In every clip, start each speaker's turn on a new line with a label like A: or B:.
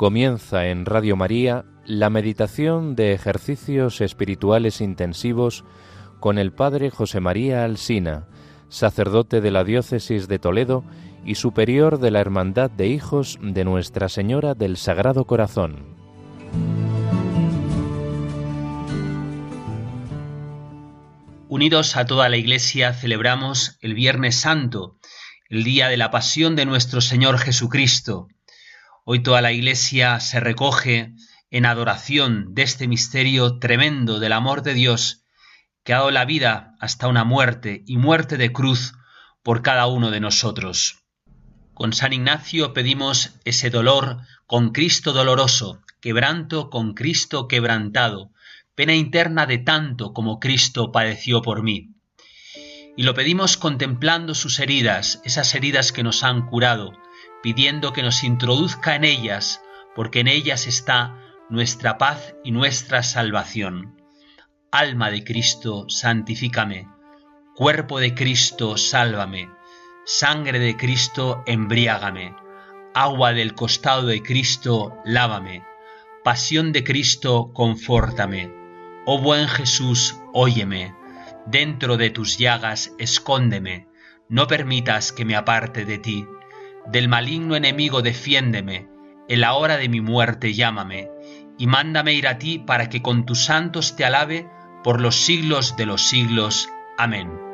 A: Comienza en Radio María la meditación de ejercicios espirituales intensivos con el Padre José María Alsina, sacerdote de la Diócesis de Toledo y superior de la Hermandad de Hijos de Nuestra Señora del Sagrado Corazón.
B: Unidos a toda la Iglesia celebramos el Viernes Santo, el día de la pasión de nuestro Señor Jesucristo Hoy toda la Iglesia se recoge en adoración de este misterio tremendo del amor de Dios que ha dado la vida hasta una muerte y muerte de cruz por cada uno de nosotros. Con San Ignacio pedimos ese dolor con Cristo doloroso, quebranto con Cristo quebrantado, pena interna de tanto como Cristo padeció por mí. Y lo pedimos contemplando sus heridas, esas heridas que nos han curado, pidiendo que nos introduzca en ellas, porque en ellas está nuestra paz y nuestra salvación. Alma de Cristo, santifícame. Cuerpo de Cristo, sálvame. Sangre de Cristo, embriágame. Agua del costado de Cristo, lávame. Pasión de Cristo, confórtame. Oh buen Jesús, óyeme. Dentro de tus llagas, escóndeme. No permitas que me aparte de ti del maligno enemigo defiéndeme, en la hora de mi muerte llámame, y mándame ir a ti para que con tus santos te alabe por los siglos de los siglos. Amén.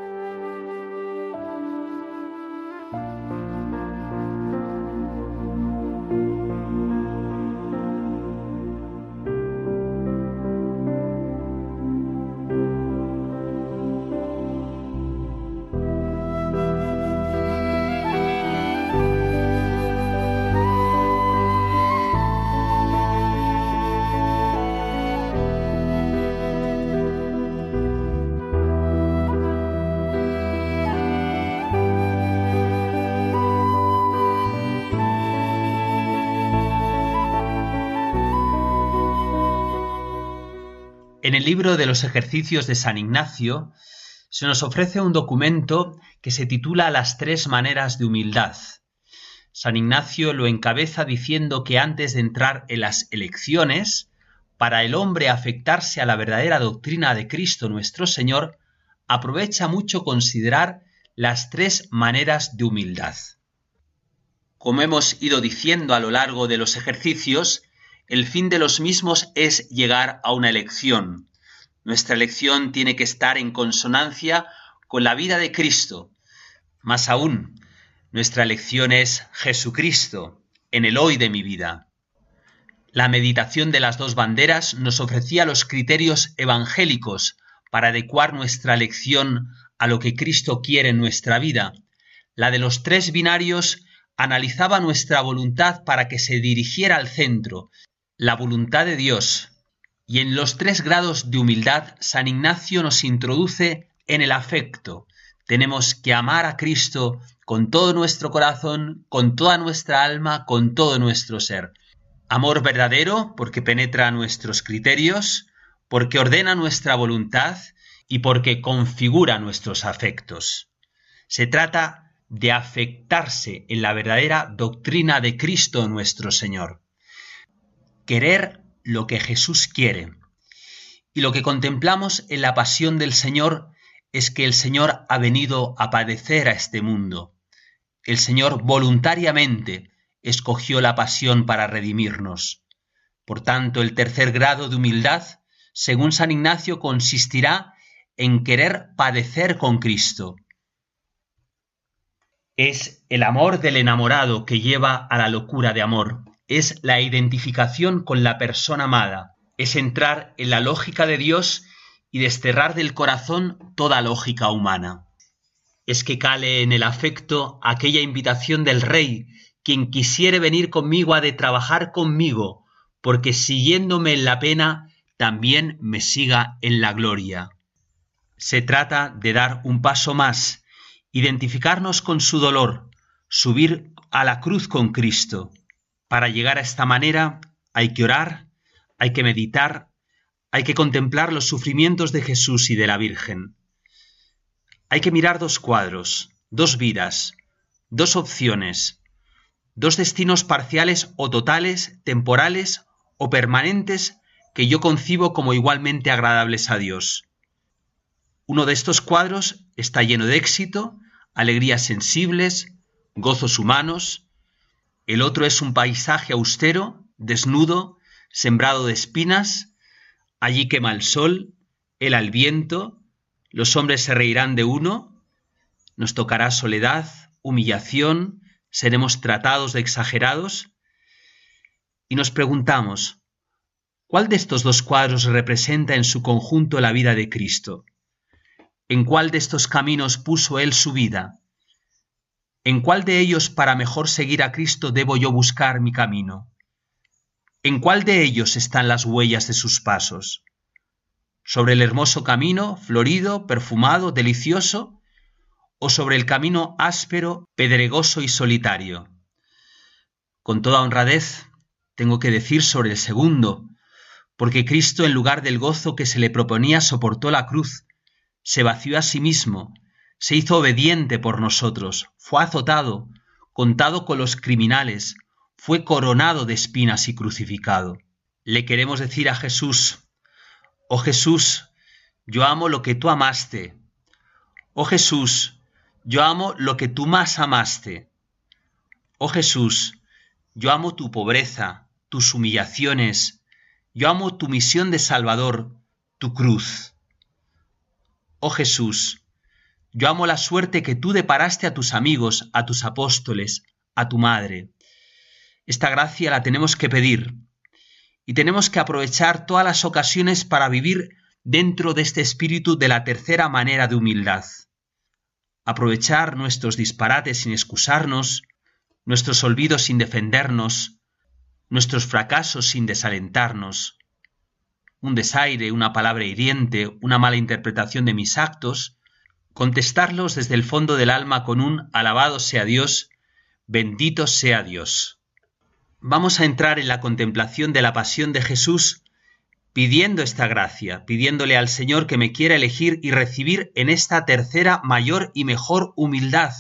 B: Los ejercicios de San Ignacio se nos ofrece un documento que se titula Las tres maneras de humildad. San Ignacio lo encabeza diciendo que antes de entrar en las elecciones, para el hombre afectarse a la verdadera doctrina de Cristo nuestro Señor, aprovecha mucho considerar las tres maneras de humildad. Como hemos ido diciendo a lo largo de los ejercicios, el fin de los mismos es llegar a una elección. Nuestra elección tiene que estar en consonancia con la vida de Cristo. Más aún, nuestra elección es Jesucristo en el hoy de mi vida. La meditación de las dos banderas nos ofrecía los criterios evangélicos para adecuar nuestra elección a lo que Cristo quiere en nuestra vida. La de los tres binarios analizaba nuestra voluntad para que se dirigiera al centro, la voluntad de Dios. Y en los tres grados de humildad, San Ignacio nos introduce en el afecto. Tenemos que amar a Cristo con todo nuestro corazón, con toda nuestra alma, con todo nuestro ser. Amor verdadero porque penetra nuestros criterios, porque ordena nuestra voluntad y porque configura nuestros afectos. Se trata de afectarse en la verdadera doctrina de Cristo nuestro Señor querer lo que Jesús quiere. Y lo que contemplamos en la pasión del Señor es que el Señor ha venido a padecer a este mundo. El Señor voluntariamente escogió la pasión para redimirnos. Por tanto, el tercer grado de humildad, según San Ignacio, consistirá en querer padecer con Cristo. Es el amor del enamorado que lleva a la locura de amor es la identificación con la persona amada, es entrar en la lógica de Dios y desterrar del corazón toda lógica humana. Es que cale en el afecto aquella invitación del Rey, quien quisiere venir conmigo ha de trabajar conmigo, porque siguiéndome en la pena, también me siga en la gloria. Se trata de dar un paso más, identificarnos con su dolor, subir a la cruz con Cristo. Para llegar a esta manera hay que orar, hay que meditar, hay que contemplar los sufrimientos de Jesús y de la Virgen. Hay que mirar dos cuadros, dos vidas, dos opciones. dos destinos parciales o totales, temporales o permanentes que yo concibo como igualmente agradables a Dios. Uno de estos cuadros está lleno de éxito, alegrías sensibles, gozos humanos. El otro es un paisaje austero, desnudo, sembrado de espinas. Allí quema el sol, el al viento, los hombres se reirán de uno, nos tocará soledad, humillación, seremos tratados de exagerados. Y nos preguntamos, ¿cuál de estos dos cuadros representa en su conjunto la vida de Cristo? ¿En cuál de estos caminos puso Él su vida? ¿En cuál de ellos para mejor seguir a Cristo debo yo buscar mi camino? ¿En cuál de ellos están las huellas de sus pasos? ¿Sobre el hermoso camino, florido, perfumado, delicioso? ¿O sobre el camino áspero, pedregoso y solitario? Con toda honradez, tengo que decir sobre el segundo, porque Cristo en lugar del gozo que se le proponía soportó la cruz, se vació a sí mismo, se hizo obediente por nosotros, fue azotado, contado con los criminales, fue coronado de espinas y crucificado. Le queremos decir a Jesús, oh Jesús, yo amo lo que tú amaste. Oh Jesús, yo amo lo que tú más amaste. Oh Jesús, yo amo tu pobreza, tus humillaciones, yo amo tu misión de Salvador, tu cruz. Oh Jesús, yo amo la suerte que tú deparaste a tus amigos, a tus apóstoles, a tu madre. Esta gracia la tenemos que pedir y tenemos que aprovechar todas las ocasiones para vivir dentro de este espíritu de la tercera manera de humildad. Aprovechar nuestros disparates sin excusarnos, nuestros olvidos sin defendernos, nuestros fracasos sin desalentarnos, un desaire, una palabra hiriente, una mala interpretación de mis actos, contestarlos desde el fondo del alma con un alabado sea Dios, bendito sea Dios. Vamos a entrar en la contemplación de la pasión de Jesús pidiendo esta gracia, pidiéndole al Señor que me quiera elegir y recibir en esta tercera mayor y mejor humildad,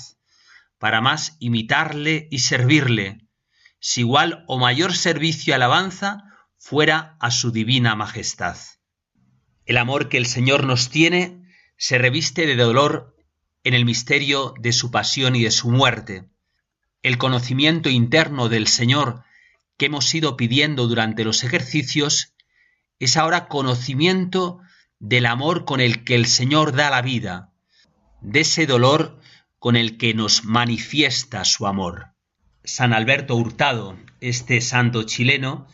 B: para más imitarle y servirle, si igual o mayor servicio y alabanza fuera a su divina majestad. El amor que el Señor nos tiene se reviste de dolor en el misterio de su pasión y de su muerte. El conocimiento interno del Señor que hemos ido pidiendo durante los ejercicios es ahora conocimiento del amor con el que el Señor da la vida, de ese dolor con el que nos manifiesta su amor. San Alberto Hurtado, este santo chileno,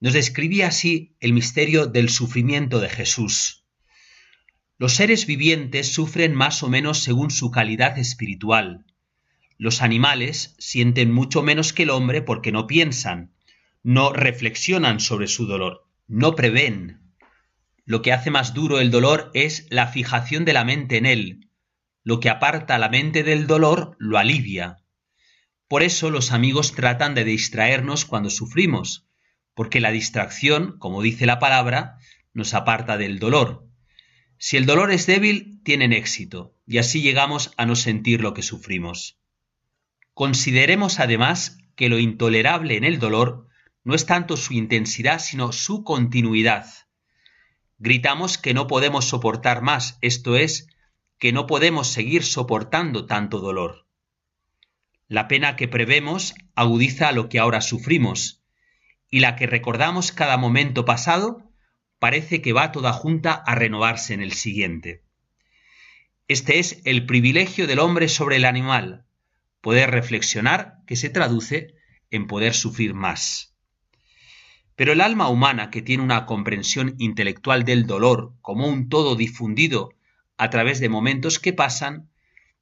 B: nos describía así el misterio del sufrimiento de Jesús. Los seres vivientes sufren más o menos según su calidad espiritual. Los animales sienten mucho menos que el hombre porque no piensan, no reflexionan sobre su dolor, no prevén. Lo que hace más duro el dolor es la fijación de la mente en él. Lo que aparta la mente del dolor lo alivia. Por eso los amigos tratan de distraernos cuando sufrimos, porque la distracción, como dice la palabra, nos aparta del dolor. Si el dolor es débil, tienen éxito, y así llegamos a no sentir lo que sufrimos. Consideremos además que lo intolerable en el dolor no es tanto su intensidad, sino su continuidad. Gritamos que no podemos soportar más, esto es, que no podemos seguir soportando tanto dolor. La pena que prevemos agudiza lo que ahora sufrimos, y la que recordamos cada momento pasado parece que va toda junta a renovarse en el siguiente. Este es el privilegio del hombre sobre el animal, poder reflexionar que se traduce en poder sufrir más. Pero el alma humana que tiene una comprensión intelectual del dolor como un todo difundido a través de momentos que pasan,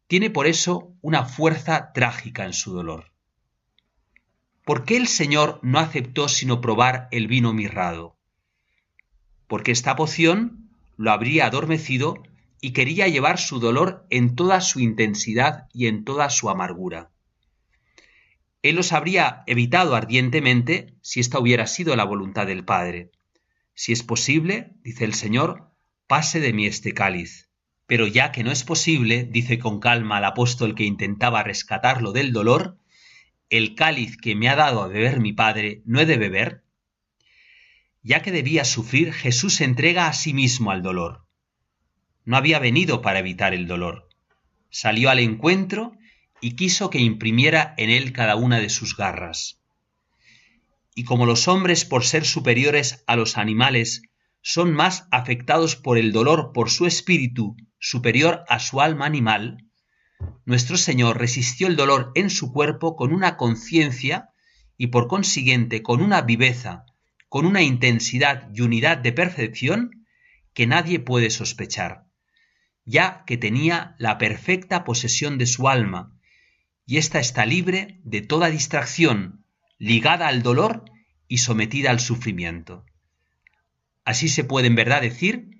B: tiene por eso una fuerza trágica en su dolor. ¿Por qué el Señor no aceptó sino probar el vino mirrado? Porque esta poción lo habría adormecido y quería llevar su dolor en toda su intensidad y en toda su amargura. Él los habría evitado ardientemente si esta hubiera sido la voluntad del Padre. Si es posible, dice el Señor, pase de mí este cáliz. Pero ya que no es posible, dice con calma el apóstol que intentaba rescatarlo del dolor, el cáliz que me ha dado a beber mi Padre, ¿no he de beber? Ya que debía sufrir, Jesús se entrega a sí mismo al dolor. No había venido para evitar el dolor. Salió al encuentro y quiso que imprimiera en él cada una de sus garras. Y como los hombres, por ser superiores a los animales, son más afectados por el dolor por su espíritu superior a su alma animal, nuestro Señor resistió el dolor en su cuerpo con una conciencia y por consiguiente con una viveza, con una intensidad y unidad de percepción que nadie puede sospechar, ya que tenía la perfecta posesión de su alma, y ésta está libre de toda distracción, ligada al dolor y sometida al sufrimiento. Así se puede en verdad decir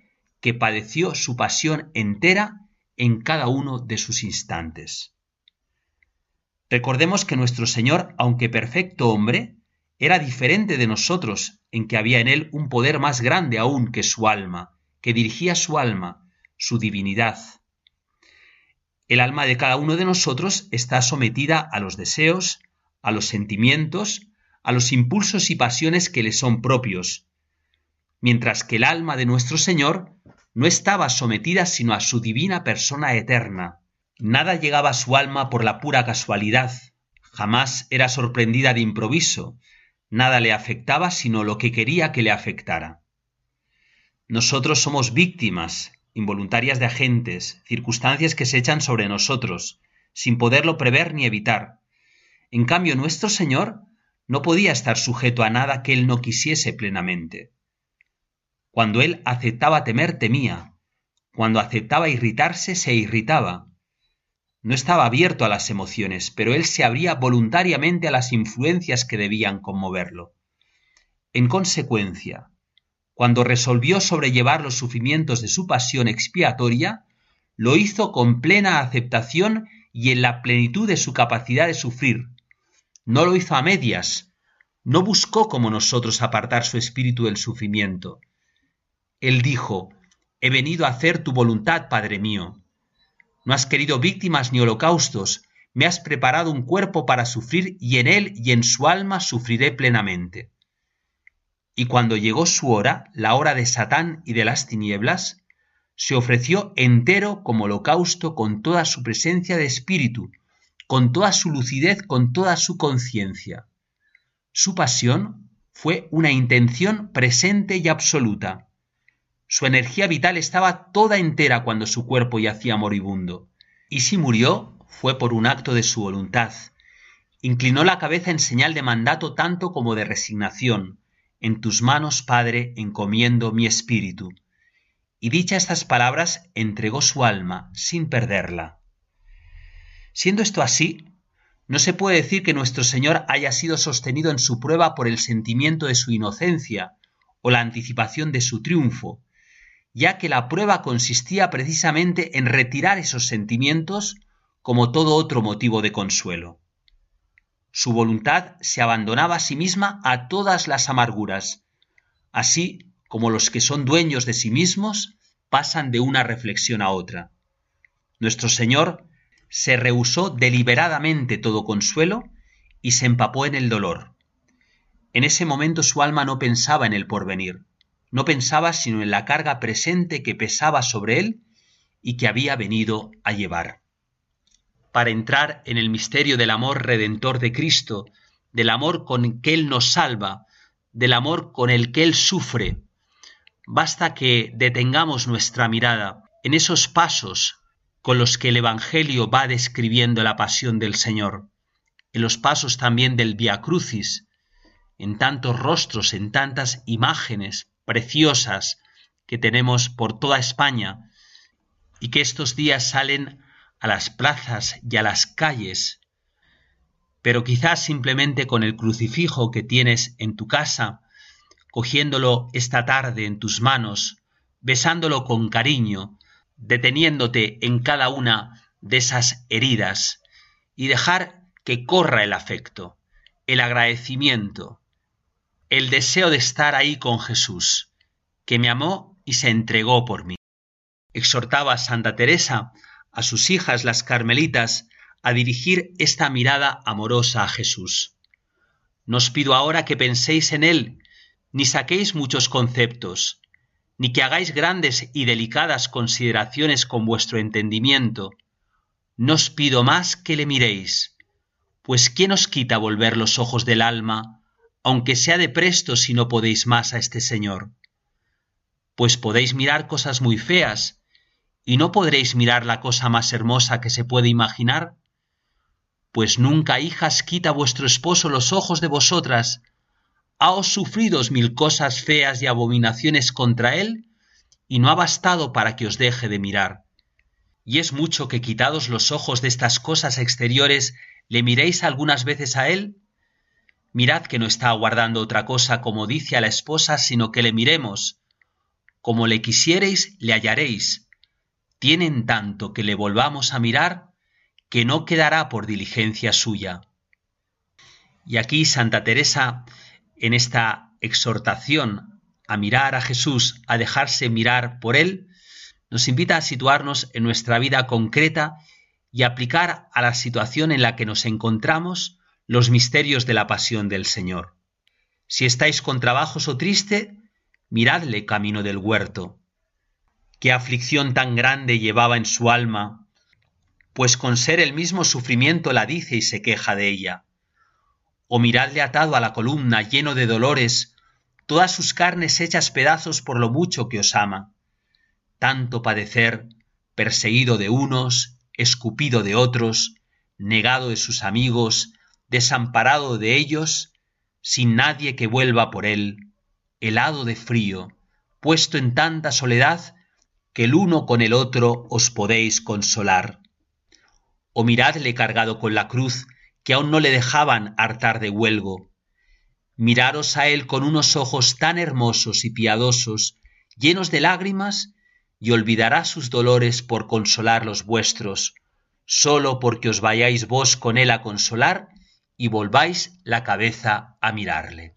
B: que padeció su pasión entera en cada uno de sus instantes. Recordemos que nuestro Señor, aunque perfecto hombre, era diferente de nosotros en que había en él un poder más grande aún que su alma, que dirigía su alma, su divinidad. El alma de cada uno de nosotros está sometida a los deseos, a los sentimientos, a los impulsos y pasiones que le son propios, mientras que el alma de nuestro Señor no estaba sometida sino a su divina persona eterna. Nada llegaba a su alma por la pura casualidad, jamás era sorprendida de improviso, nada le afectaba sino lo que quería que le afectara. Nosotros somos víctimas involuntarias de agentes, circunstancias que se echan sobre nosotros, sin poderlo prever ni evitar. En cambio, nuestro Señor no podía estar sujeto a nada que Él no quisiese plenamente. Cuando él aceptaba temer, temía. Cuando aceptaba irritarse, se irritaba. No estaba abierto a las emociones, pero él se abría voluntariamente a las influencias que debían conmoverlo. En consecuencia, cuando resolvió sobrellevar los sufrimientos de su pasión expiatoria, lo hizo con plena aceptación y en la plenitud de su capacidad de sufrir. No lo hizo a medias, no buscó como nosotros apartar su espíritu del sufrimiento, él dijo, He venido a hacer tu voluntad, Padre mío. No has querido víctimas ni holocaustos, me has preparado un cuerpo para sufrir y en él y en su alma sufriré plenamente. Y cuando llegó su hora, la hora de Satán y de las tinieblas, se ofreció entero como holocausto con toda su presencia de espíritu, con toda su lucidez, con toda su conciencia. Su pasión fue una intención presente y absoluta su energía vital estaba toda entera cuando su cuerpo yacía moribundo. Y si murió, fue por un acto de su voluntad. Inclinó la cabeza en señal de mandato tanto como de resignación. En tus manos, Padre, encomiendo mi espíritu. Y dicha estas palabras, entregó su alma sin perderla. Siendo esto así, no se puede decir que nuestro Señor haya sido sostenido en su prueba por el sentimiento de su inocencia o la anticipación de su triunfo, ya que la prueba consistía precisamente en retirar esos sentimientos como todo otro motivo de consuelo. Su voluntad se abandonaba a sí misma a todas las amarguras, así como los que son dueños de sí mismos pasan de una reflexión a otra. Nuestro Señor se rehusó deliberadamente todo consuelo y se empapó en el dolor. En ese momento su alma no pensaba en el porvenir, no pensaba sino en la carga presente que pesaba sobre él y que había venido a llevar. Para entrar en el misterio del amor redentor de Cristo, del amor con que Él nos salva, del amor con el que Él sufre, basta que detengamos nuestra mirada en esos pasos con los que el Evangelio va describiendo la pasión del Señor, en los pasos también del Via Crucis, en tantos rostros, en tantas imágenes, preciosas que tenemos por toda España y que estos días salen a las plazas y a las calles, pero quizás simplemente con el crucifijo que tienes en tu casa, cogiéndolo esta tarde en tus manos, besándolo con cariño, deteniéndote en cada una de esas heridas y dejar que corra el afecto, el agradecimiento, el deseo de estar ahí con Jesús, que me amó y se entregó por mí. Exhortaba a Santa Teresa a sus hijas las carmelitas a dirigir esta mirada amorosa a Jesús. No os pido ahora que penséis en Él, ni saquéis muchos conceptos, ni que hagáis grandes y delicadas consideraciones con vuestro entendimiento. No os pido más que le miréis, pues ¿quién os quita volver los ojos del alma, aunque sea de presto si no podéis más a este Señor? Pues podéis mirar cosas muy feas, y no podréis mirar la cosa más hermosa que se puede imaginar. Pues nunca, hijas, quita vuestro esposo los ojos de vosotras, haos sufridos mil cosas feas y abominaciones contra él, y no ha bastado para que os deje de mirar. Y es mucho que quitados los ojos de estas cosas exteriores, le miréis algunas veces a él. Mirad que no está aguardando otra cosa como dice a la esposa, sino que le miremos. Como le quisiereis, le hallaréis. Tienen tanto que le volvamos a mirar, que no quedará por diligencia suya. Y aquí Santa Teresa en esta exhortación a mirar a Jesús, a dejarse mirar por Él, nos invita a situarnos en nuestra vida concreta y aplicar a la situación en la que nos encontramos los misterios de la pasión del Señor. Si estáis con trabajos o triste, miradle camino del huerto. Qué aflicción tan grande llevaba en su alma, pues con ser el mismo sufrimiento la dice y se queja de ella o miradle atado a la columna lleno de dolores, todas sus carnes hechas pedazos por lo mucho que os ama. Tanto padecer, perseguido de unos, escupido de otros, negado de sus amigos, desamparado de ellos, sin nadie que vuelva por él, helado de frío, puesto en tanta soledad que el uno con el otro os podéis consolar. O miradle cargado con la cruz, que aún no le dejaban hartar de huelgo. Miraros a él con unos ojos tan hermosos y piadosos, llenos de lágrimas, y olvidará sus dolores por consolar los vuestros, sólo porque os vayáis vos con él a consolar y volváis la cabeza a mirarle.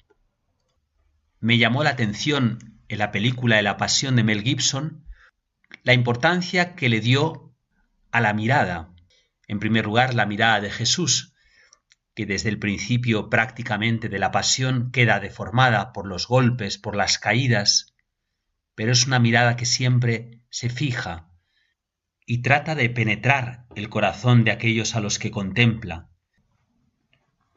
B: Me llamó la atención en la película de la Pasión de Mel Gibson la importancia que le dio a la mirada. En primer lugar, la mirada de Jesús, que desde el principio prácticamente de la pasión queda deformada por los golpes, por las caídas, pero es una mirada que siempre se fija y trata de penetrar el corazón de aquellos a los que contempla.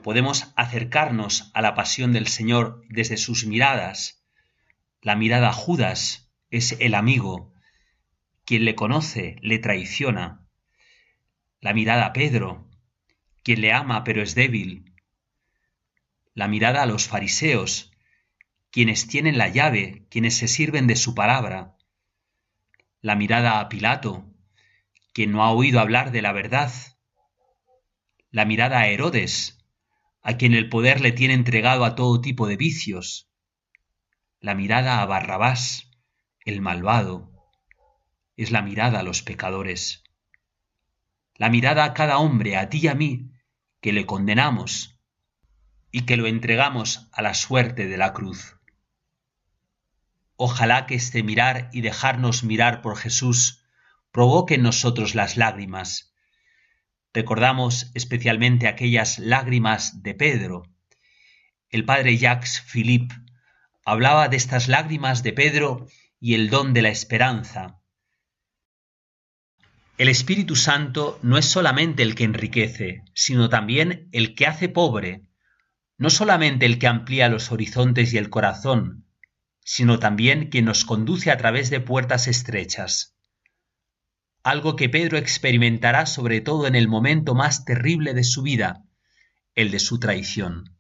B: Podemos acercarnos a la pasión del Señor desde sus miradas. La mirada a Judas es el amigo, quien le conoce le traiciona. La mirada a Pedro quien le ama pero es débil. La mirada a los fariseos, quienes tienen la llave, quienes se sirven de su palabra. La mirada a Pilato, quien no ha oído hablar de la verdad. La mirada a Herodes, a quien el poder le tiene entregado a todo tipo de vicios. La mirada a Barrabás, el malvado, es la mirada a los pecadores. La mirada a cada hombre, a ti y a mí, que le condenamos y que lo entregamos a la suerte de la cruz. Ojalá que este mirar y dejarnos mirar por Jesús provoque en nosotros las lágrimas. Recordamos especialmente aquellas lágrimas de Pedro. El padre Jacques Philippe hablaba de estas lágrimas de Pedro y el don de la esperanza. El Espíritu Santo no es solamente el que enriquece, sino también el que hace pobre, no solamente el que amplía los horizontes y el corazón, sino también quien nos conduce a través de puertas estrechas. Algo que Pedro experimentará sobre todo en el momento más terrible de su vida, el de su traición.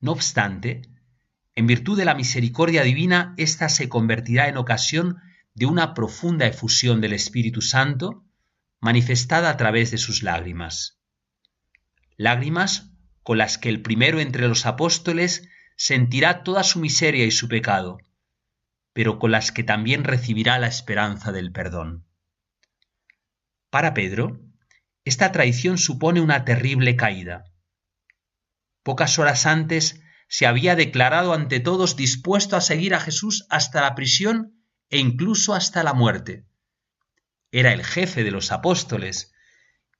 B: No obstante, en virtud de la misericordia divina, ésta se convertirá en ocasión de una profunda efusión del Espíritu Santo manifestada a través de sus lágrimas. Lágrimas con las que el primero entre los apóstoles sentirá toda su miseria y su pecado, pero con las que también recibirá la esperanza del perdón. Para Pedro, esta traición supone una terrible caída. Pocas horas antes se había declarado ante todos dispuesto a seguir a Jesús hasta la prisión e incluso hasta la muerte. Era el jefe de los apóstoles,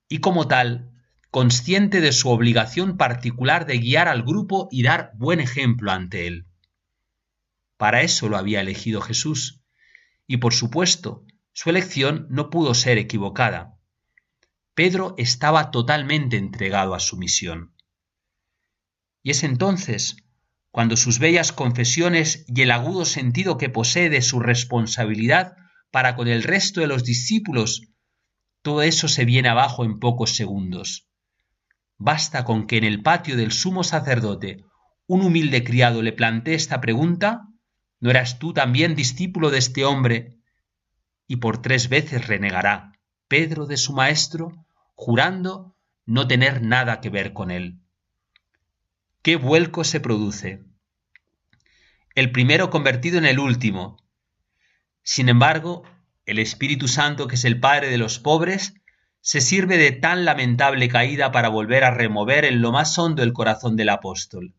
B: y como tal, consciente de su obligación particular de guiar al grupo y dar buen ejemplo ante él. Para eso lo había elegido Jesús, y por supuesto, su elección no pudo ser equivocada. Pedro estaba totalmente entregado a su misión. Y es entonces cuando sus bellas confesiones y el agudo sentido que posee de su responsabilidad para con el resto de los discípulos, todo eso se viene abajo en pocos segundos. Basta con que en el patio del sumo sacerdote un humilde criado le plantee esta pregunta, ¿no eras tú también discípulo de este hombre? Y por tres veces renegará Pedro de su maestro, jurando no tener nada que ver con él. ¿Qué vuelco se produce? El primero convertido en el último. Sin embargo, el Espíritu Santo, que es el Padre de los pobres, se sirve de tan lamentable caída para volver a remover en lo más hondo el corazón del apóstol.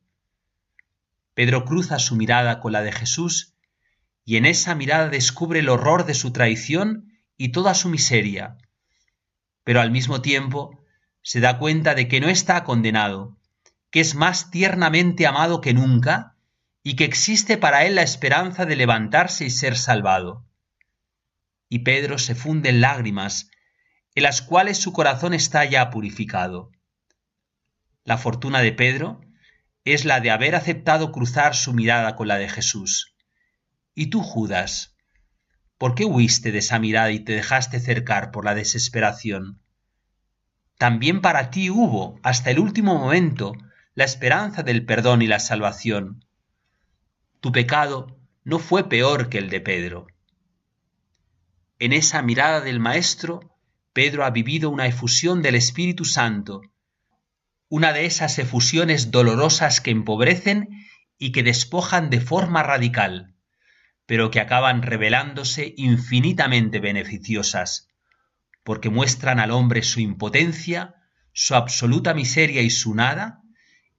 B: Pedro cruza su mirada con la de Jesús y en esa mirada descubre el horror de su traición y toda su miseria, pero al mismo tiempo se da cuenta de que no está condenado, que es más tiernamente amado que nunca y que existe para él la esperanza de levantarse y ser salvado. Y Pedro se funde en lágrimas, en las cuales su corazón está ya purificado. La fortuna de Pedro es la de haber aceptado cruzar su mirada con la de Jesús. ¿Y tú, Judas? ¿Por qué huiste de esa mirada y te dejaste cercar por la desesperación? También para ti hubo, hasta el último momento, la esperanza del perdón y la salvación. Tu pecado no fue peor que el de Pedro. En esa mirada del Maestro, Pedro ha vivido una efusión del Espíritu Santo, una de esas efusiones dolorosas que empobrecen y que despojan de forma radical, pero que acaban revelándose infinitamente beneficiosas, porque muestran al hombre su impotencia, su absoluta miseria y su nada,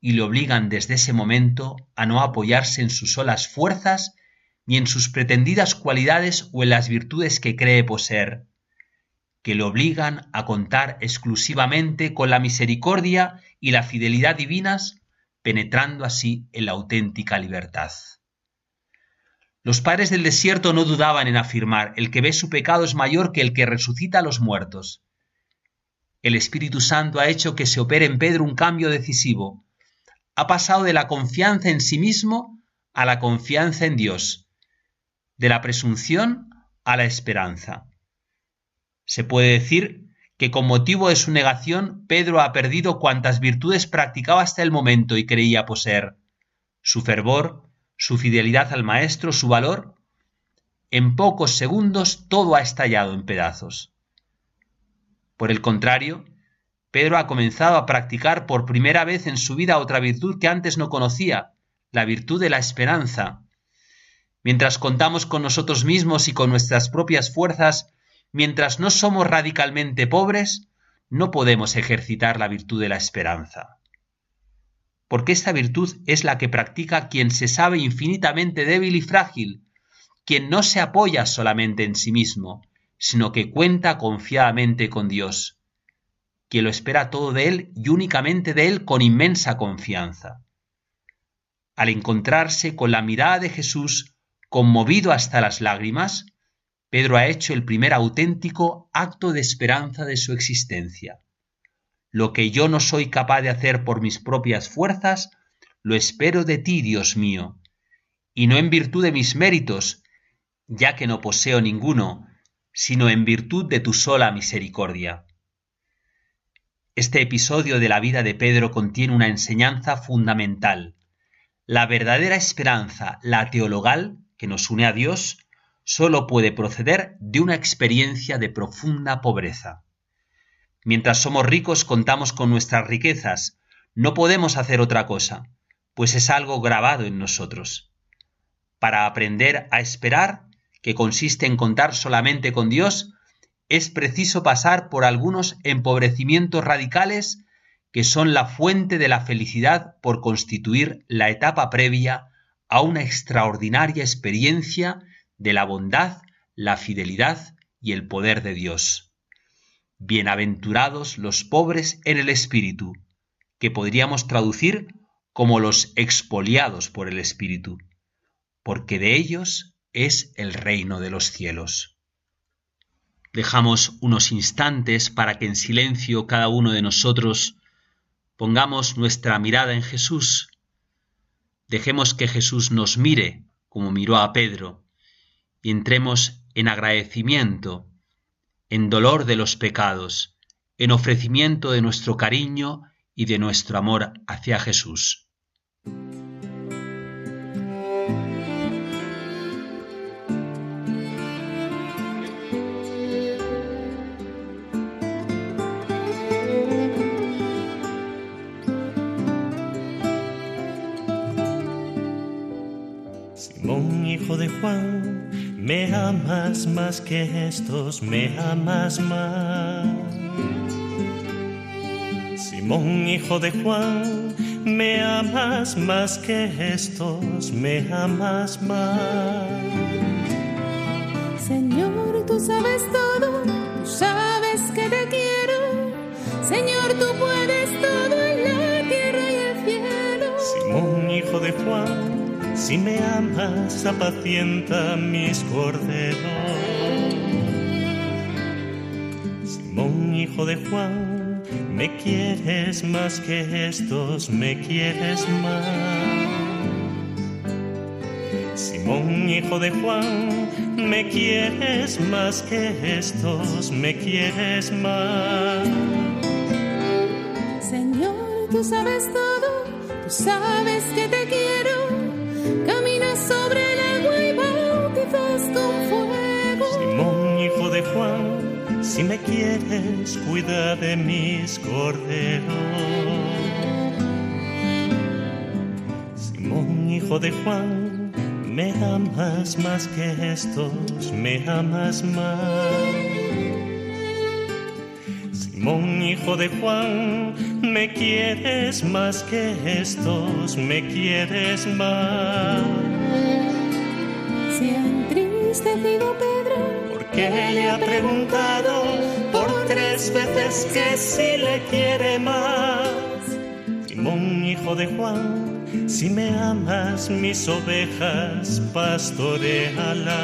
B: y le obligan desde ese momento a no apoyarse en sus solas fuerzas ni en sus pretendidas cualidades o en las virtudes que cree poseer, que le obligan a contar exclusivamente con la misericordia y la fidelidad divinas, penetrando así en la auténtica libertad. Los padres del desierto no dudaban en afirmar, el que ve su pecado es mayor que el que resucita a los muertos. El Espíritu Santo ha hecho que se opere en Pedro un cambio decisivo, ha pasado de la confianza en sí mismo a la confianza en Dios, de la presunción a la esperanza. Se puede decir que con motivo de su negación Pedro ha perdido cuantas virtudes practicaba hasta el momento y creía poseer, su fervor, su fidelidad al Maestro, su valor. En pocos segundos todo ha estallado en pedazos. Por el contrario, Pedro ha comenzado a practicar por primera vez en su vida otra virtud que antes no conocía, la virtud de la esperanza. Mientras contamos con nosotros mismos y con nuestras propias fuerzas, mientras no somos radicalmente pobres, no podemos ejercitar la virtud de la esperanza. Porque esta virtud es la que practica quien se sabe infinitamente débil y frágil, quien no se apoya solamente en sí mismo, sino que cuenta confiadamente con Dios que lo espera todo de él y únicamente de él con inmensa confianza. Al encontrarse con la mirada de Jesús, conmovido hasta las lágrimas, Pedro ha hecho el primer auténtico acto de esperanza de su existencia. Lo que yo no soy capaz de hacer por mis propias fuerzas, lo espero de ti, Dios mío, y no en virtud de mis méritos, ya que no poseo ninguno, sino en virtud de tu sola misericordia. Este episodio de la vida de Pedro contiene una enseñanza fundamental. La verdadera esperanza, la teologal, que nos une a Dios, sólo puede proceder de una experiencia de profunda pobreza. Mientras somos ricos contamos con nuestras riquezas, no podemos hacer otra cosa, pues es algo grabado en nosotros. Para aprender a esperar, que consiste en contar solamente con Dios, es preciso pasar por algunos empobrecimientos radicales que son la fuente de la felicidad por constituir la etapa previa a una extraordinaria experiencia de la bondad, la fidelidad y el poder de Dios. Bienaventurados los pobres en el espíritu, que podríamos traducir como los expoliados por el espíritu, porque de ellos es el reino de los cielos. Dejamos unos instantes para que en silencio cada uno de nosotros pongamos nuestra mirada en Jesús. Dejemos que Jesús nos mire como miró a Pedro y entremos en agradecimiento en dolor de los pecados, en ofrecimiento de nuestro cariño y de nuestro amor hacia Jesús.
C: Me amas más que estos, me amas más. Simón, hijo de Juan, me amas más que estos, me amas más.
D: Señor, tú sabes todo, tú sabes que te quiero. Señor, tú puedes todo en la tierra y el cielo.
C: Simón, hijo de Juan, si me amas, apacienta mis corderos. Simón, hijo de Juan, me quieres más que estos, me quieres más. Simón, hijo de Juan, me quieres más que estos, me quieres más.
D: Señor, tú sabes todo, tú sabes que te quiero.
C: Juan, si me quieres, cuida de mis corderos. Simón, hijo de Juan, me amas más que estos, me amas más. Simón, hijo de Juan, me quieres más que estos, me quieres más.
D: Se ha entristecido Pedro
C: Porque le ha preguntado por tres veces que si le quiere más. Simón, hijo de Juan, si me amas, mis ovejas pastorealas.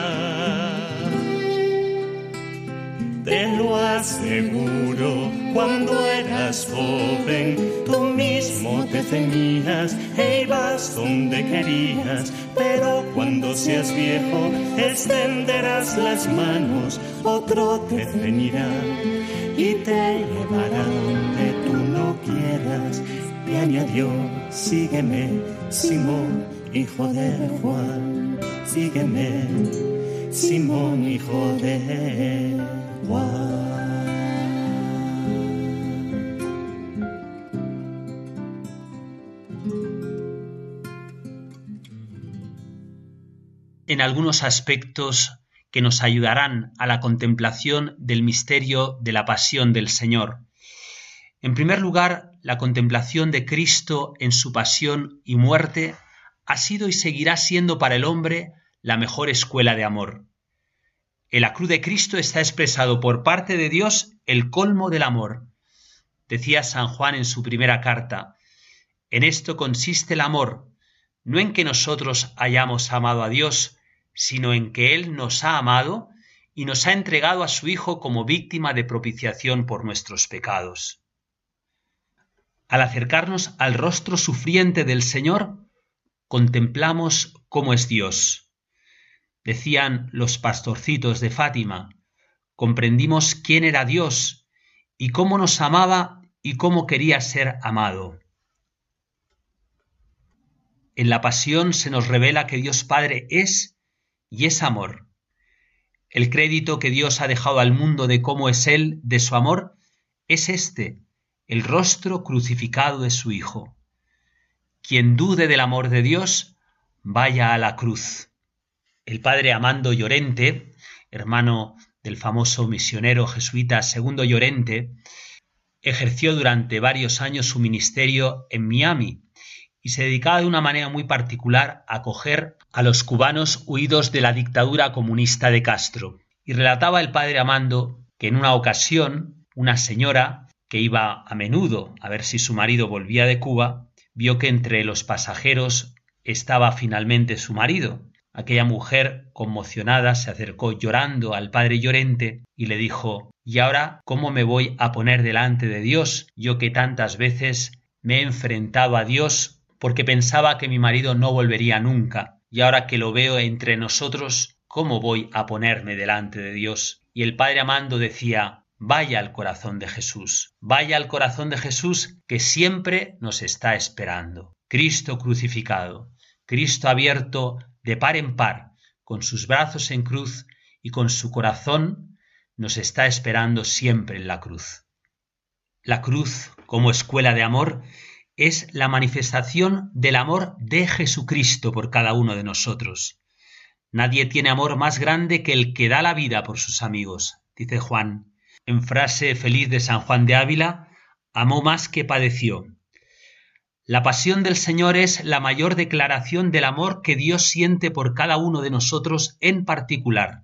C: Te lo aseguro, cuando eras joven, tú mismo te ceñías e ibas donde querías. Pero cuando seas viejo, extenderás las manos, otro te ceñirá y te llevará donde tú no quieras. Y añadió, sígueme, Simón, hijo de Juan, sígueme, Simón, hijo de Juan.
B: En algunos aspectos que nos ayudarán a la contemplación del misterio de la pasión del Señor. En primer lugar, la contemplación de Cristo en su pasión y muerte ha sido y seguirá siendo para el hombre la mejor escuela de amor. En la cruz de Cristo está expresado por parte de Dios el colmo del amor. Decía San Juan en su primera carta, en esto consiste el amor, no en que nosotros hayamos amado a Dios, sino en que Él nos ha amado y nos ha entregado a su Hijo como víctima de propiciación por nuestros pecados. Al acercarnos al rostro sufriente del Señor, contemplamos cómo es Dios. Decían los pastorcitos de Fátima, comprendimos quién era Dios y cómo nos amaba y cómo quería ser amado. En la pasión se nos revela que Dios Padre es y es amor. El crédito que Dios ha dejado al mundo de cómo es Él, de su amor, es este, el rostro crucificado de su Hijo. Quien dude del amor de Dios, vaya a la cruz. El padre Amando Llorente, hermano del famoso misionero jesuita Segundo Llorente, ejerció durante varios años su ministerio en Miami y se dedicaba de una manera muy particular a acoger a los cubanos huidos de la dictadura comunista de Castro. Y relataba el padre Amando que en una ocasión Una señora que iba a menudo a ver si su marido volvía de Cuba, vio que entre los pasajeros estaba finalmente su marido. Aquella mujer, conmocionada, se acercó llorando al padre Llorente y le dijo ¿Y ahora cómo me voy a poner delante de Dios, yo que tantas veces me he enfrentado a Dios porque pensaba que mi marido no volvería nunca, y ahora que lo veo entre nosotros, ¿cómo voy a ponerme delante de Dios? Y el padre Amando decía Vaya al corazón de Jesús, vaya al corazón de Jesús que siempre nos está esperando. Cristo crucificado, Cristo abierto de par en par, con sus brazos en cruz y con su corazón, nos está esperando siempre en la cruz. La cruz, como escuela de amor, es la manifestación del amor de Jesucristo por cada uno de nosotros. Nadie tiene amor más grande que el que da la vida por sus amigos, dice Juan en frase feliz de San Juan de Ávila, amó más que padeció. La pasión del Señor es la mayor declaración del amor que Dios siente por cada uno de nosotros en particular.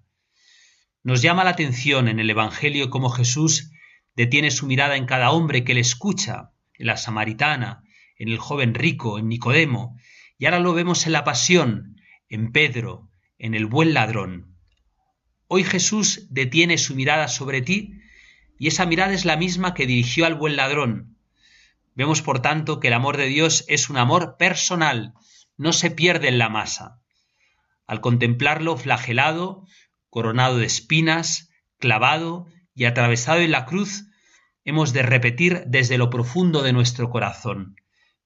B: Nos llama la atención en el Evangelio cómo Jesús detiene su mirada en cada hombre que le escucha, en la samaritana, en el joven rico, en Nicodemo, y ahora lo vemos en la pasión, en Pedro, en el buen ladrón. Hoy Jesús detiene su mirada sobre ti y esa mirada es la misma que dirigió al buen ladrón. Vemos, por tanto, que el amor de Dios es un amor personal, no se pierde en la masa. Al contemplarlo flagelado, coronado de espinas, clavado y atravesado en la cruz, hemos de repetir desde lo profundo de nuestro corazón,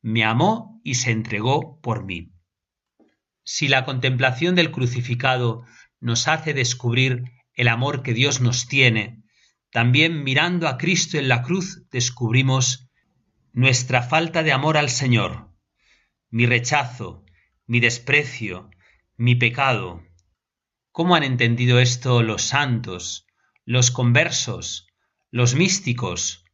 B: me amó y se entregó por mí. Si la contemplación del crucificado nos hace descubrir el amor que Dios nos tiene, también mirando a Cristo en la cruz descubrimos nuestra falta de amor al Señor, mi rechazo, mi desprecio, mi pecado. ¿Cómo han entendido esto los santos, los conversos, los místicos?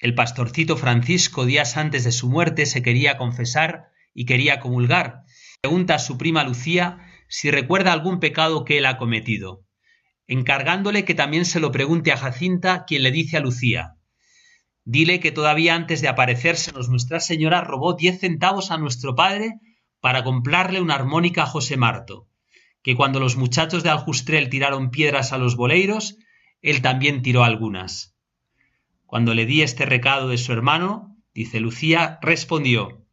B: El pastorcito Francisco días antes de su muerte se quería confesar y quería comulgar. Pregunta a su prima Lucía si recuerda algún pecado que él ha cometido encargándole que también se lo pregunte a Jacinta, quien le dice a Lucía Dile que todavía antes de aparecérsenos Nuestra Señora robó diez centavos a nuestro padre para comprarle una armónica a José Marto, que cuando los muchachos de Aljustrel tiraron piedras a los boleiros, él también tiró algunas. Cuando le di este recado de su hermano, dice Lucía, respondió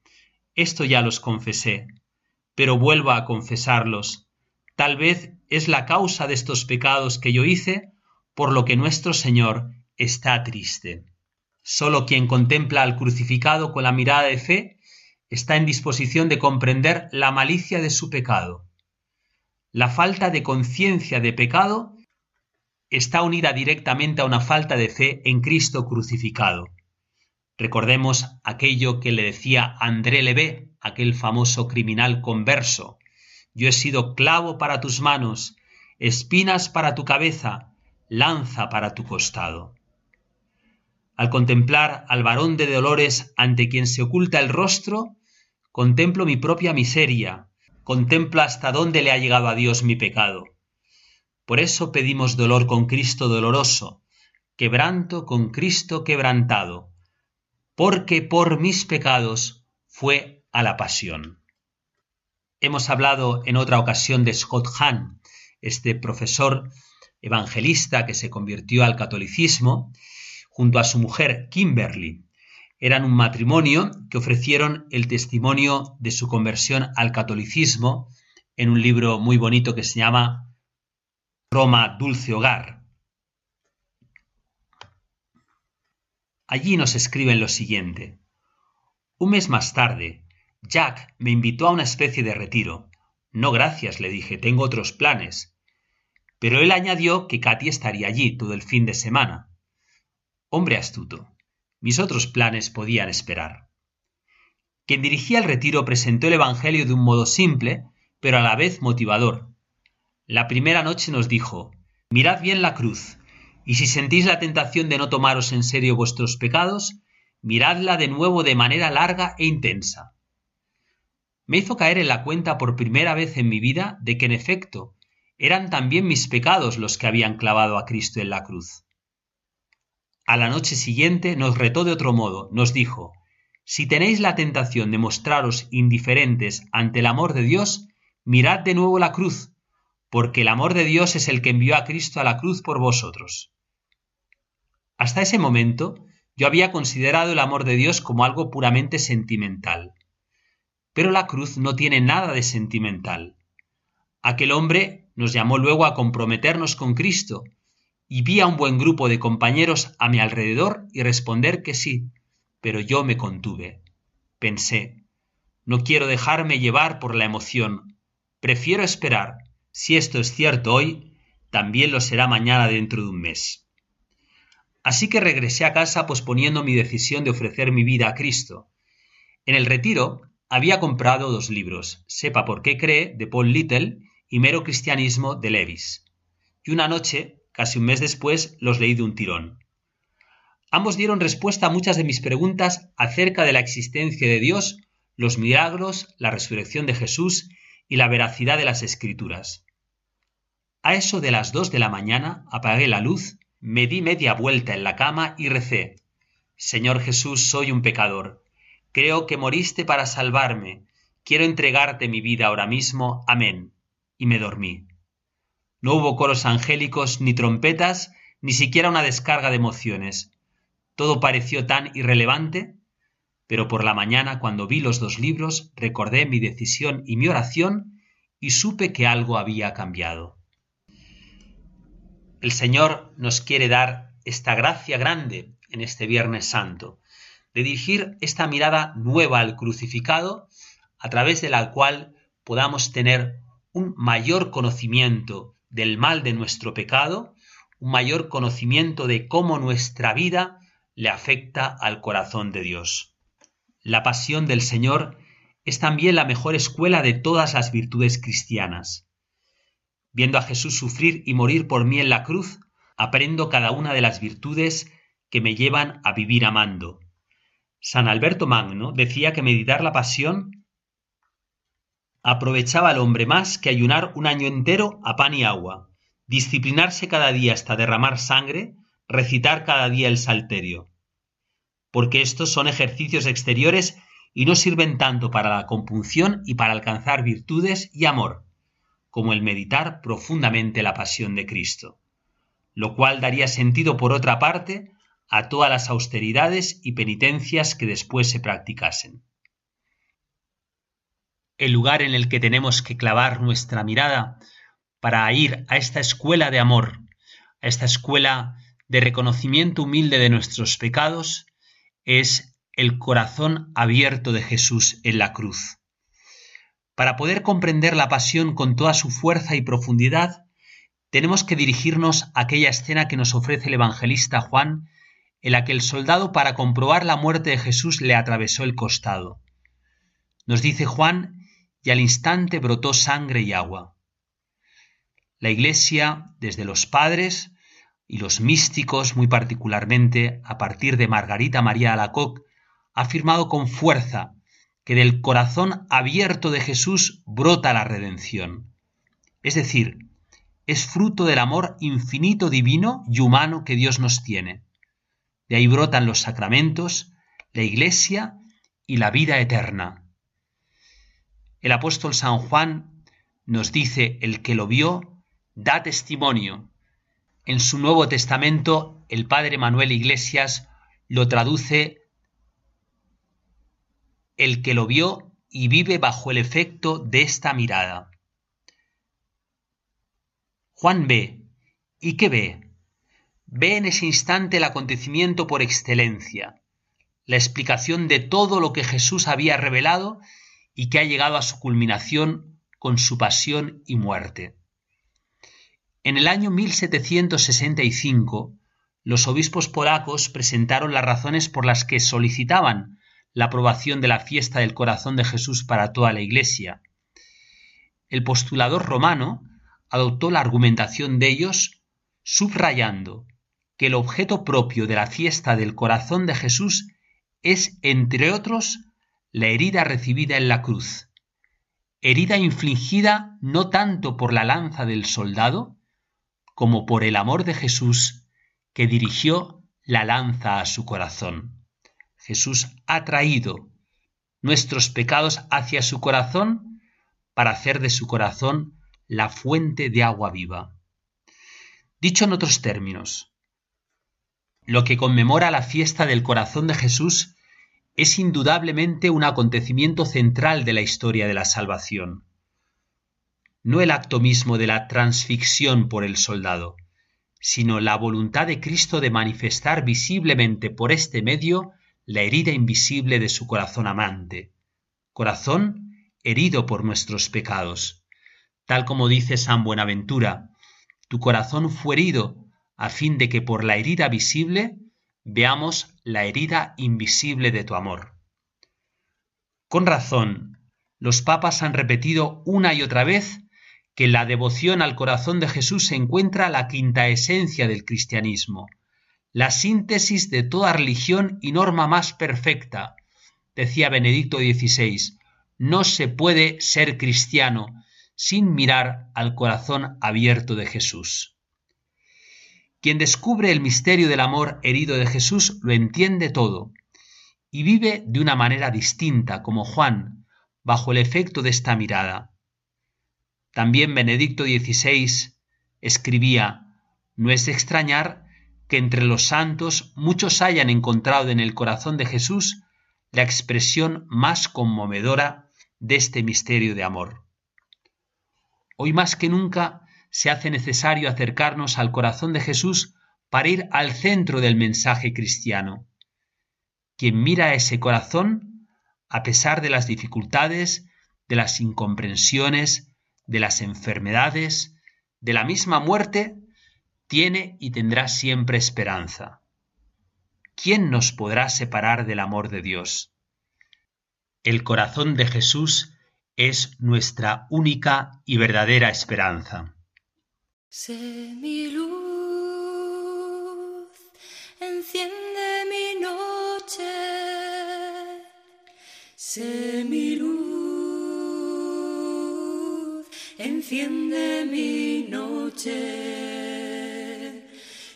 B: Esto ya los confesé, pero vuelvo a confesarlos. Tal vez es la causa de estos pecados que yo hice, por lo que nuestro Señor está triste. Solo quien contempla al crucificado con la mirada de fe está en disposición de comprender la malicia de su pecado. La falta de conciencia de pecado está unida directamente a una falta de fe en Cristo crucificado. Recordemos aquello que le decía André Levé, aquel famoso criminal converso, yo he sido clavo para tus manos, espinas para tu cabeza, lanza para tu costado. Al contemplar al varón de dolores ante quien se oculta el rostro, contemplo mi propia miseria, contemplo hasta dónde le ha llegado a Dios mi pecado. Por eso pedimos dolor con Cristo doloroso, quebranto con Cristo quebrantado, porque por mis pecados fue a la pasión. Hemos hablado en otra ocasión de Scott Hahn, este profesor evangelista que se convirtió al catolicismo, junto a su mujer Kimberly. Eran un matrimonio que ofrecieron el testimonio de su conversión al catolicismo en un libro muy bonito que se llama Roma Dulce Hogar. Allí nos escriben lo siguiente. Un mes más tarde, Jack me invitó a una especie de retiro. No, gracias, le dije, tengo otros planes. Pero él añadió que Katy estaría allí todo el fin de semana. Hombre astuto. Mis otros planes podían esperar. Quien dirigía el retiro presentó el Evangelio de un modo simple, pero a la vez motivador. La primera noche nos dijo, Mirad bien la cruz, y si sentís la tentación de no tomaros en serio vuestros pecados, miradla de nuevo de manera larga e intensa me hizo caer en la cuenta por primera vez en mi vida de que en efecto eran también mis pecados los que habían clavado a Cristo en la cruz. A la noche siguiente nos retó de otro modo, nos dijo, Si tenéis la tentación de mostraros indiferentes ante el amor de Dios, mirad de nuevo la cruz, porque el amor de Dios es el que envió a Cristo a la cruz por vosotros. Hasta ese momento yo había considerado el amor de Dios como algo puramente sentimental. Pero la cruz no tiene nada de sentimental. Aquel hombre nos llamó luego a comprometernos con Cristo, y vi a un buen grupo de compañeros a mi alrededor y responder que sí, pero yo me contuve. Pensé, no quiero dejarme llevar por la emoción, prefiero esperar. Si esto es cierto hoy, también lo será mañana dentro de un mes. Así que regresé a casa posponiendo mi decisión de ofrecer mi vida a Cristo. En el retiro había comprado dos libros, Sepa por qué cree, de Paul Little, y Mero Cristianismo, de Levis. Y una noche, casi un mes después, los leí de un tirón. Ambos dieron respuesta a muchas de mis preguntas acerca de la existencia de Dios, los milagros, la resurrección de Jesús y la veracidad de las Escrituras. A eso de las dos de la mañana apagué la luz me di media vuelta en la cama y recé Señor Jesús, soy un pecador. Creo que moriste para salvarme. Quiero entregarte mi vida ahora mismo. Amén. Y me dormí. No hubo coros angélicos, ni trompetas, ni siquiera una descarga de emociones. Todo pareció tan irrelevante, pero por la mañana, cuando vi los dos libros, recordé mi decisión y mi oración y supe que algo había cambiado. El Señor nos quiere dar esta gracia grande en este Viernes Santo, de dirigir esta mirada nueva al crucificado, a través de la cual podamos tener un mayor conocimiento del mal de nuestro pecado, un mayor conocimiento de cómo nuestra vida le afecta al corazón de Dios. La pasión del Señor es también la mejor escuela de todas las virtudes cristianas. Viendo a Jesús sufrir y morir por mí en la cruz, aprendo cada una de las virtudes que me llevan a vivir amando. San Alberto Magno decía que meditar la pasión aprovechaba al hombre más que ayunar un año entero a pan y agua, disciplinarse cada día hasta derramar sangre, recitar cada día el salterio. Porque estos son ejercicios exteriores y no sirven tanto para la compunción y para alcanzar virtudes y amor, como el meditar profundamente la pasión de Cristo, lo cual daría sentido, por otra parte, a todas las austeridades y penitencias que después se practicasen. El lugar en el que tenemos que clavar nuestra mirada para ir a esta escuela de amor, a esta escuela de reconocimiento humilde de nuestros pecados, es el corazón abierto de Jesús en la cruz. Para poder comprender la pasión con toda su fuerza y profundidad, tenemos que dirigirnos a aquella escena que nos ofrece el evangelista Juan, en la que el soldado para comprobar la muerte de Jesús le atravesó el costado. Nos dice Juan, y al instante brotó sangre y agua. La Iglesia, desde los padres y los místicos muy particularmente, a partir de Margarita María Alacoque, ha afirmado con fuerza que del corazón abierto de Jesús brota la redención. Es decir, es fruto del amor infinito divino y humano que Dios nos tiene. De ahí brotan los sacramentos, la Iglesia y la vida eterna. El apóstol San Juan nos dice, el que lo vio, da testimonio. En su Nuevo Testamento, el padre Manuel Iglesias lo traduce el que lo vio y vive bajo el efecto de esta mirada. Juan ve. ¿Y qué ve? Ve en ese instante el acontecimiento por excelencia, la explicación de todo lo que Jesús había revelado y que ha llegado a su culminación con su pasión y muerte. En el año 1765, los obispos polacos presentaron las razones por las que solicitaban la aprobación de la fiesta del corazón de Jesús para toda la Iglesia. El postulador romano adoptó la argumentación de ellos subrayando que el objeto propio de la fiesta del corazón de Jesús es, entre otros, la herida recibida en la cruz, herida infligida no tanto por la lanza del soldado, como por el amor de Jesús que dirigió la lanza a su corazón. Jesús ha traído nuestros pecados hacia su corazón para hacer de su corazón la fuente de agua viva. Dicho en otros términos, lo que conmemora la fiesta del corazón de Jesús es indudablemente un acontecimiento central de la historia de la salvación. No el acto mismo de la transfixión por el soldado, sino la voluntad de Cristo de manifestar visiblemente por este medio la herida invisible de su corazón amante, corazón herido por nuestros pecados. Tal como dice San Buenaventura, tu corazón fue herido a fin de que por la herida visible veamos la herida invisible de tu amor. Con razón, los papas han repetido una y otra vez que la devoción al corazón de Jesús se encuentra la quinta esencia del cristianismo, la síntesis de toda religión y norma más perfecta. Decía Benedicto XVI, no se puede ser cristiano sin mirar al corazón abierto de Jesús. Quien descubre el misterio del amor herido de Jesús lo entiende todo y vive de una manera distinta, como Juan, bajo el efecto de esta mirada. También Benedicto XVI escribía, no es extrañar que entre los santos muchos hayan encontrado en el corazón de Jesús la expresión más conmovedora de este misterio de amor. Hoy más que nunca se hace necesario acercarnos al corazón de Jesús para ir al centro del mensaje cristiano. Quien mira ese corazón, a pesar de las dificultades, de las incomprensiones, de las enfermedades, de la misma muerte, tiene y tendrá siempre esperanza. ¿Quién nos podrá separar del amor de Dios? El corazón de Jesús es nuestra única y verdadera esperanza.
D: Sé mi luz, enciende mi noche. Sé mi luz, enciende mi noche.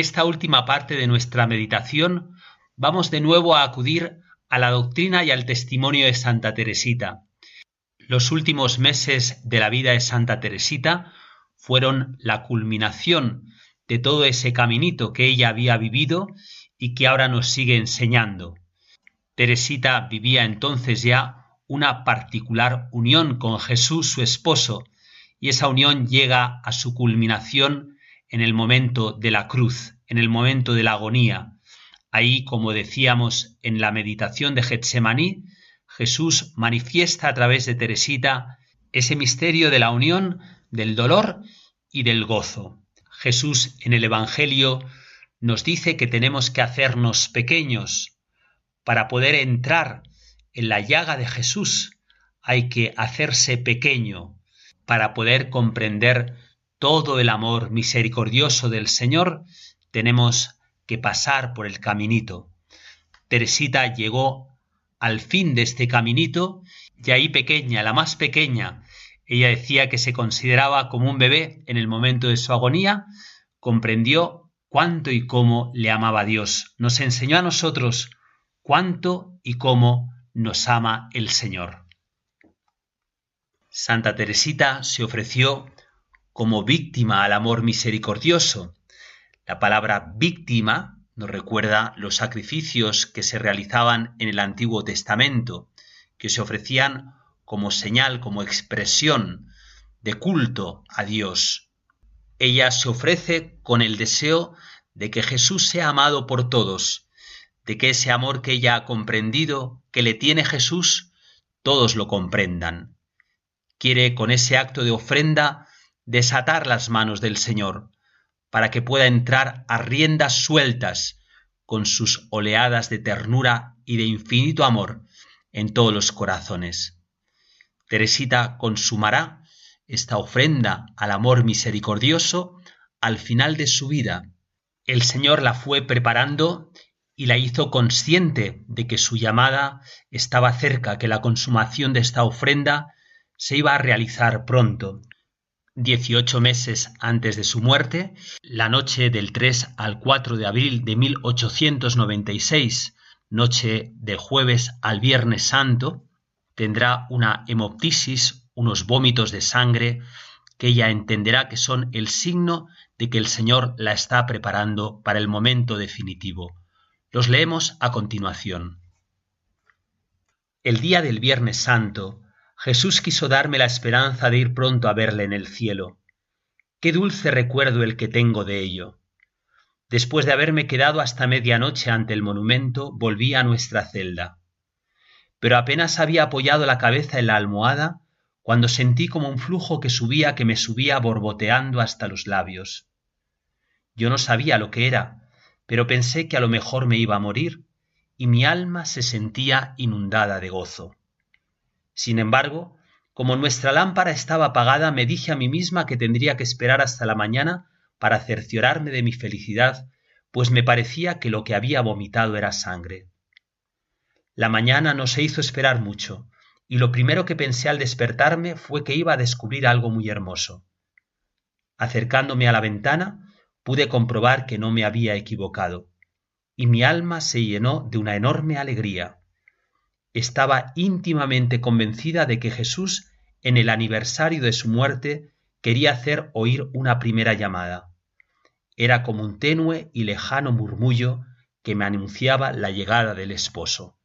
B: esta última parte de nuestra meditación vamos de nuevo a acudir a la doctrina y al testimonio de Santa Teresita. Los últimos meses de la vida de Santa Teresita fueron la culminación de todo ese caminito que ella había vivido y que ahora nos sigue enseñando. Teresita vivía entonces ya una particular unión con Jesús su esposo, y esa unión llega a su culminación en el momento de la cruz, en el momento de la agonía. Ahí, como decíamos en la meditación de Getsemaní, Jesús manifiesta a través de Teresita ese misterio de la unión, del dolor y del gozo. Jesús en el Evangelio nos dice que tenemos que hacernos pequeños para poder entrar en la llaga de Jesús. Hay que hacerse pequeño para poder comprender todo el amor misericordioso del Señor. Tenemos que pasar por el caminito. Teresita llegó al fin de este caminito y ahí pequeña, la más pequeña, ella decía que se consideraba como un bebé en el momento de su agonía, comprendió cuánto y cómo le amaba Dios. Nos enseñó a nosotros cuánto y cómo nos ama el Señor. Santa Teresita se ofreció como víctima al amor misericordioso. La palabra víctima nos recuerda los sacrificios que se realizaban en el Antiguo Testamento, que se ofrecían como señal, como expresión de culto a Dios. Ella se ofrece con el deseo de que Jesús sea amado por todos, de que ese amor que ella ha comprendido, que le tiene Jesús, todos lo comprendan. Quiere con ese acto de ofrenda desatar las manos del Señor, para que pueda entrar a riendas sueltas con sus oleadas de ternura y de infinito amor en todos los corazones. Teresita consumará esta ofrenda al amor misericordioso al final de su vida. El Señor la fue preparando y la hizo consciente de que su llamada estaba cerca, que la consumación de esta ofrenda se iba a realizar pronto. Dieciocho meses antes de su muerte, la noche del 3 al 4 de abril de 1896, noche de jueves al viernes santo, tendrá una hemoptisis, unos vómitos de sangre, que ella entenderá que son el signo de que el Señor la está preparando para el momento definitivo. Los leemos a continuación. El día del Viernes Santo, Jesús quiso darme la esperanza de ir pronto a verle en el cielo. Qué dulce recuerdo el que tengo de ello. Después de haberme quedado hasta medianoche ante el monumento, volví a nuestra celda pero apenas había apoyado la cabeza en la almohada cuando sentí como un flujo que subía, que me subía borboteando hasta los labios. Yo no sabía lo que era, pero pensé que a lo mejor me iba a morir, y mi alma se sentía inundada de gozo. Sin embargo, como nuestra lámpara estaba apagada, me dije a mí misma que tendría que esperar hasta la mañana para cerciorarme de mi felicidad, pues me parecía que lo que había vomitado era sangre. La mañana no se hizo esperar mucho, y lo primero que pensé al despertarme fue que iba a descubrir algo muy hermoso. Acercándome a la ventana, pude comprobar que no me había equivocado, y mi alma se llenó de una enorme alegría. Estaba íntimamente convencida de que Jesús, en el aniversario de su muerte, quería hacer oír una primera llamada. Era como un tenue y lejano murmullo que me anunciaba la llegada del esposo.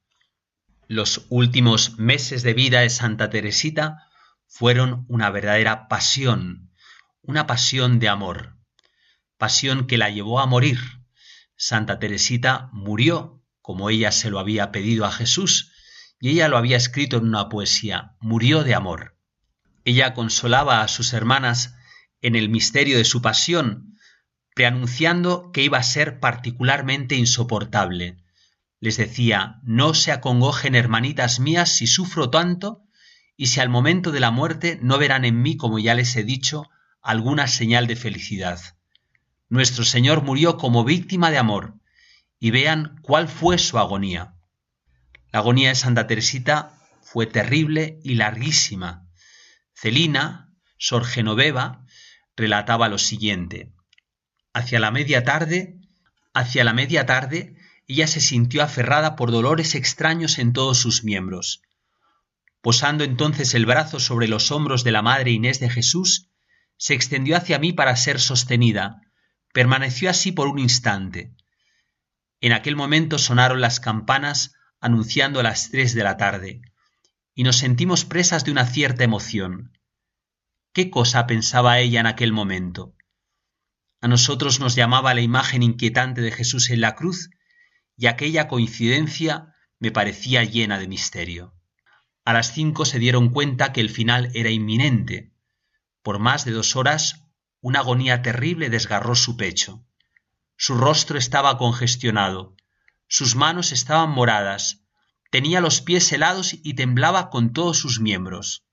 B: Los últimos meses de vida de Santa Teresita fueron una verdadera pasión, una pasión de amor, pasión que la llevó a morir. Santa Teresita murió como ella se lo había pedido a Jesús y ella lo había escrito en una poesía, murió de amor. Ella consolaba a sus hermanas en el misterio de su pasión, preanunciando que iba a ser particularmente insoportable, les decía, no se acongojen hermanitas mías si sufro tanto y si al momento de la muerte no verán en mí, como ya les he dicho, alguna señal de felicidad. Nuestro Señor murió como víctima de amor, y vean cuál fue su agonía. La agonía de Santa Teresita fue terrible y larguísima. Celina, Sor Genoveva, relataba lo siguiente. Hacia la media tarde, hacia la media tarde, ella se sintió aferrada por dolores extraños en todos sus miembros. Posando entonces el brazo sobre los hombros de la Madre Inés de Jesús, se extendió hacia mí para ser sostenida. Permaneció así por un instante. En aquel momento sonaron las campanas anunciando las tres de la tarde, y nos sentimos presas de una cierta emoción. ¿Qué cosa pensaba ella en aquel momento? A nosotros nos llamaba la imagen inquietante de Jesús en la cruz, y aquella coincidencia me parecía llena de misterio. A las cinco se dieron cuenta que el final era inminente. Por más de dos horas, una agonía terrible desgarró su pecho. Su rostro estaba congestionado, sus manos estaban moradas, tenía los pies helados y temblaba con todos sus miembros.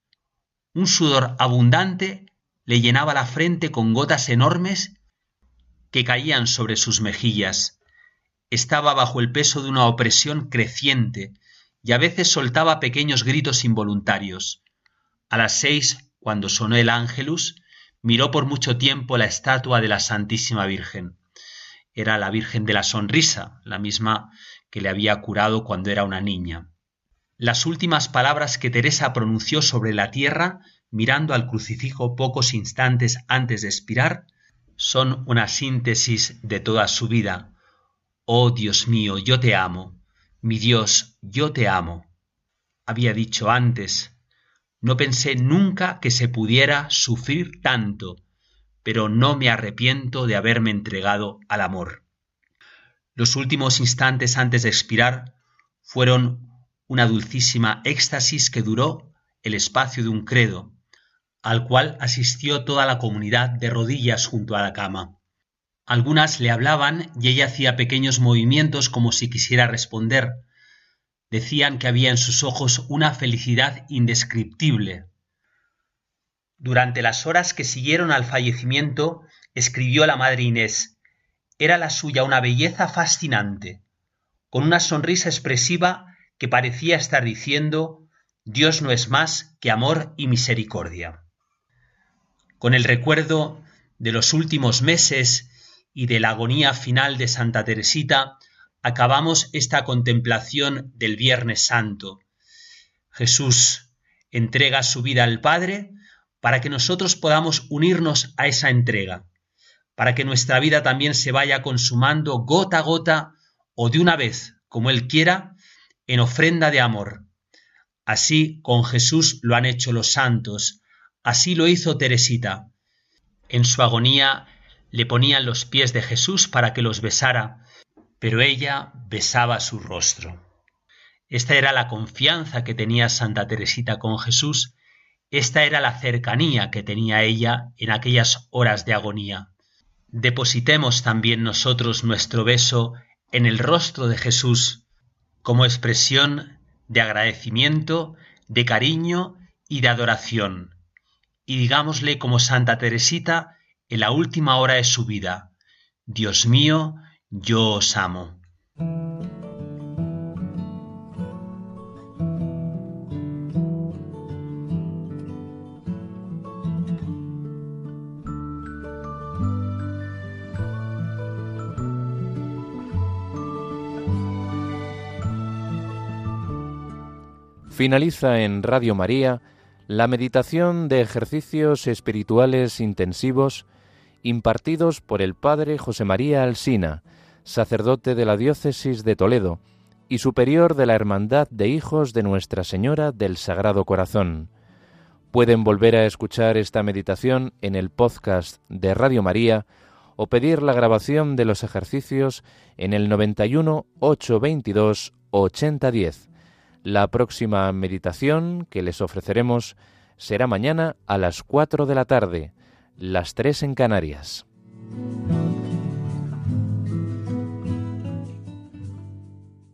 B: Un sudor abundante le llenaba la frente con gotas enormes que caían sobre sus mejillas. Estaba bajo el peso de una opresión creciente y a veces soltaba pequeños gritos involuntarios. A las seis, cuando sonó el ángelus, miró por mucho tiempo la estatua de la Santísima Virgen. Era la Virgen de la Sonrisa, la misma que le había curado cuando era una niña. Las últimas palabras que Teresa pronunció sobre la tierra, mirando al crucifijo pocos instantes antes de expirar, son una síntesis de toda su vida. Oh Dios mío, yo te amo. Mi Dios, yo te amo. Había dicho antes, no pensé nunca que se pudiera sufrir tanto, pero no me arrepiento de haberme entregado al amor. Los últimos instantes antes de expirar fueron una dulcísima éxtasis que duró el espacio de un credo, al cual asistió toda la comunidad de rodillas junto a la cama. Algunas le hablaban y ella hacía pequeños movimientos como si quisiera responder. Decían que había en sus ojos una felicidad indescriptible. Durante las horas que siguieron al fallecimiento, escribió la madre Inés. Era la suya una belleza fascinante, con una sonrisa expresiva que parecía estar diciendo Dios no es más que amor y misericordia. Con el recuerdo de los últimos meses y de la agonía final de Santa Teresita, acabamos esta contemplación del Viernes Santo. Jesús entrega su vida al Padre para que nosotros podamos unirnos a esa entrega, para que nuestra vida también se vaya consumando gota a gota o de una vez, como Él quiera, en ofrenda de amor. Así con Jesús lo han hecho los santos, así lo hizo Teresita. En su agonía le ponían los pies de Jesús para que los besara, pero ella besaba su rostro. Esta era la confianza que tenía Santa Teresita con Jesús, esta era la cercanía que tenía ella en aquellas horas de agonía. Depositemos también nosotros nuestro beso en el rostro de Jesús como expresión de agradecimiento, de cariño y de adoración. Y digámosle como Santa Teresita, en la última hora de su vida, Dios mío, yo os amo.
A: Finaliza en Radio María la meditación de ejercicios espirituales intensivos impartidos por el Padre José María Alsina, sacerdote de la Diócesis de Toledo y superior de la Hermandad de Hijos de Nuestra Señora del Sagrado Corazón. Pueden volver a escuchar esta meditación en el podcast de Radio María o pedir la grabación de los ejercicios en el 91 822 8010 la próxima meditación que les ofreceremos será mañana a las 4 de la tarde, las 3 en Canarias.